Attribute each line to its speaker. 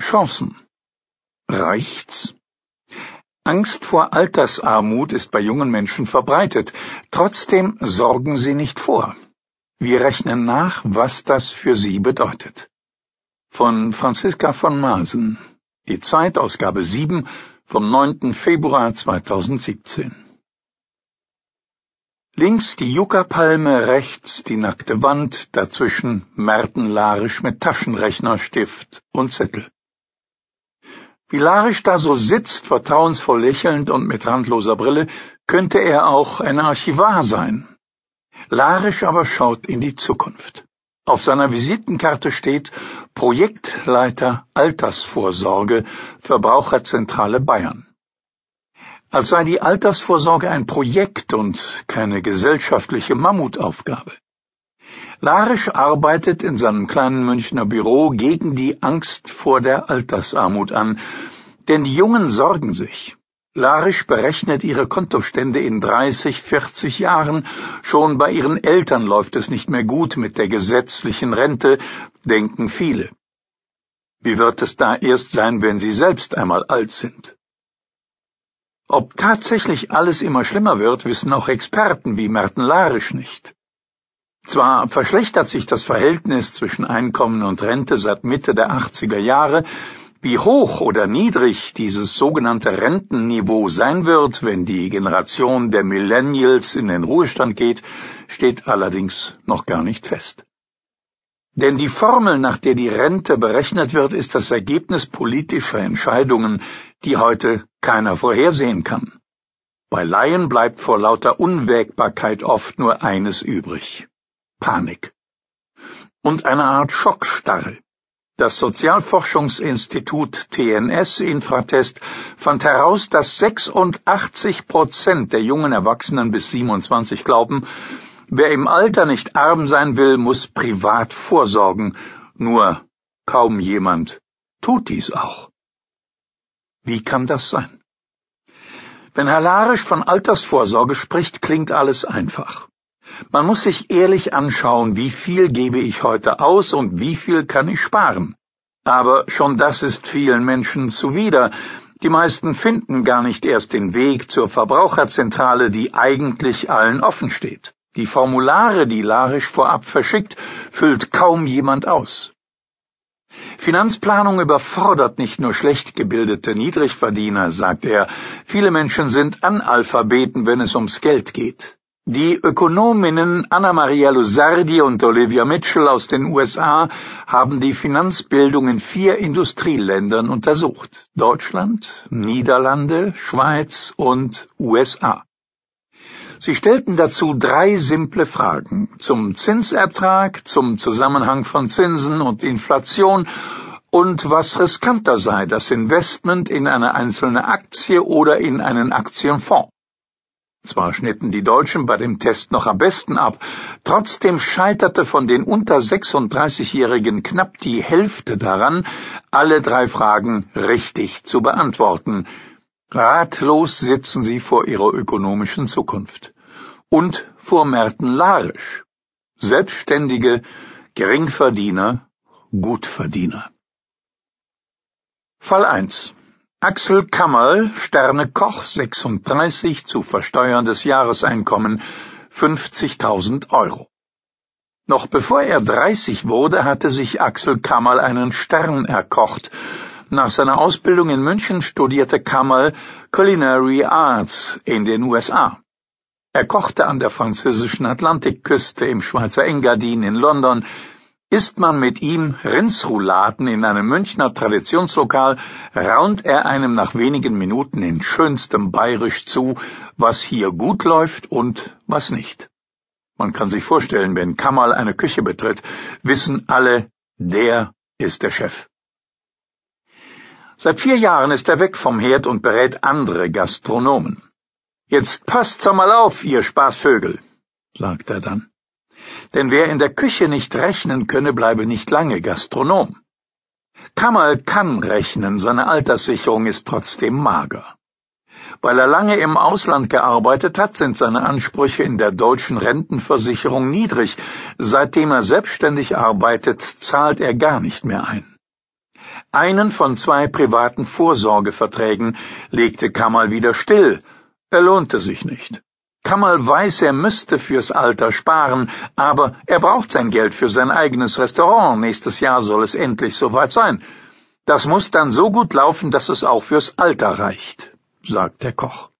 Speaker 1: Chancen. Reicht's? Angst vor Altersarmut ist bei jungen Menschen verbreitet. Trotzdem sorgen sie nicht vor. Wir rechnen nach, was das für sie bedeutet. Von Franziska von Maasen. Die Zeitausgabe 7 vom 9. Februar 2017. Links die Yucca-Palme, rechts die nackte Wand, dazwischen Merten Larisch mit Taschenrechner, Stift und Zettel. Wie Larisch da so sitzt, vertrauensvoll lächelnd und mit randloser Brille, könnte er auch ein Archivar sein. Larisch aber schaut in die Zukunft. Auf seiner Visitenkarte steht Projektleiter Altersvorsorge Verbraucherzentrale Bayern. Als sei die Altersvorsorge ein Projekt und keine gesellschaftliche Mammutaufgabe. Larisch arbeitet in seinem kleinen Münchner Büro gegen die Angst vor der Altersarmut an, denn die Jungen sorgen sich. Larisch berechnet ihre Kontostände in 30, 40 Jahren. Schon bei ihren Eltern läuft es nicht mehr gut mit der gesetzlichen Rente, denken viele. Wie wird es da erst sein, wenn sie selbst einmal alt sind? Ob tatsächlich alles immer schlimmer wird, wissen auch Experten wie Merten Larisch nicht. Zwar verschlechtert sich das Verhältnis zwischen Einkommen und Rente seit Mitte der 80er Jahre, wie hoch oder niedrig dieses sogenannte Rentenniveau sein wird, wenn die Generation der Millennials in den Ruhestand geht, steht allerdings noch gar nicht fest. Denn die Formel, nach der die Rente berechnet wird, ist das Ergebnis politischer Entscheidungen, die heute keiner vorhersehen kann. Bei Laien bleibt vor lauter Unwägbarkeit oft nur eines übrig. Panik und eine Art Schockstarre. Das Sozialforschungsinstitut TNS Infratest fand heraus, dass 86 Prozent der jungen Erwachsenen bis 27 glauben, wer im Alter nicht arm sein will, muss privat vorsorgen. Nur kaum jemand tut dies auch. Wie kann das sein? Wenn Herr Larisch von Altersvorsorge spricht, klingt alles einfach. Man muss sich ehrlich anschauen, wie viel gebe ich heute aus und wie viel kann ich sparen. Aber schon das ist vielen Menschen zuwider. Die meisten finden gar nicht erst den Weg zur Verbraucherzentrale, die eigentlich allen offen steht. Die Formulare, die Larisch vorab verschickt, füllt kaum jemand aus. Finanzplanung überfordert nicht nur schlecht gebildete Niedrigverdiener, sagt er. Viele Menschen sind Analphabeten, wenn es ums Geld geht. Die Ökonominnen Anna Maria Lusardi und Olivia Mitchell aus den USA haben die Finanzbildung in vier Industrieländern untersucht. Deutschland, Niederlande, Schweiz und USA. Sie stellten dazu drei simple Fragen zum Zinsertrag, zum Zusammenhang von Zinsen und Inflation und was riskanter sei, das Investment in eine einzelne Aktie oder in einen Aktienfonds. Zwar schnitten die Deutschen bei dem Test noch am besten ab, trotzdem scheiterte von den unter 36-Jährigen knapp die Hälfte daran, alle drei Fragen richtig zu beantworten. Ratlos sitzen sie vor ihrer ökonomischen Zukunft. Und vor Merten Larisch. Selbstständige, Geringverdiener, Gutverdiener. Fall 1 Axel Kammerl, Sterne Koch 36, zu versteuerndes Jahreseinkommen 50.000 Euro. Noch bevor er 30 wurde, hatte sich Axel Kammerl einen Stern erkocht. Nach seiner Ausbildung in München studierte Kammerl Culinary Arts in den USA. Er kochte an der französischen Atlantikküste, im Schweizer Engadin, in London, Isst man mit ihm Rindsrouladen in einem Münchner Traditionslokal, raunt er einem nach wenigen Minuten in schönstem Bayerisch zu, was hier gut läuft und was nicht. Man kann sich vorstellen, wenn Kamal eine Küche betritt, wissen alle, der ist der Chef. Seit vier Jahren ist er weg vom Herd und berät andere Gastronomen. Jetzt passt's einmal auf, ihr Spaßvögel, sagt er dann denn wer in der Küche nicht rechnen könne, bleibe nicht lange Gastronom. Kamal kann rechnen, seine Alterssicherung ist trotzdem mager. Weil er lange im Ausland gearbeitet hat, sind seine Ansprüche in der deutschen Rentenversicherung niedrig. Seitdem er selbstständig arbeitet, zahlt er gar nicht mehr ein. Einen von zwei privaten Vorsorgeverträgen legte Kamal wieder still. Er lohnte sich nicht. Kamal weiß, er müsste fürs Alter sparen, aber er braucht sein Geld für sein eigenes Restaurant. Nächstes Jahr soll es endlich soweit sein. Das muss dann so gut laufen, dass es auch fürs Alter reicht, sagt der Koch.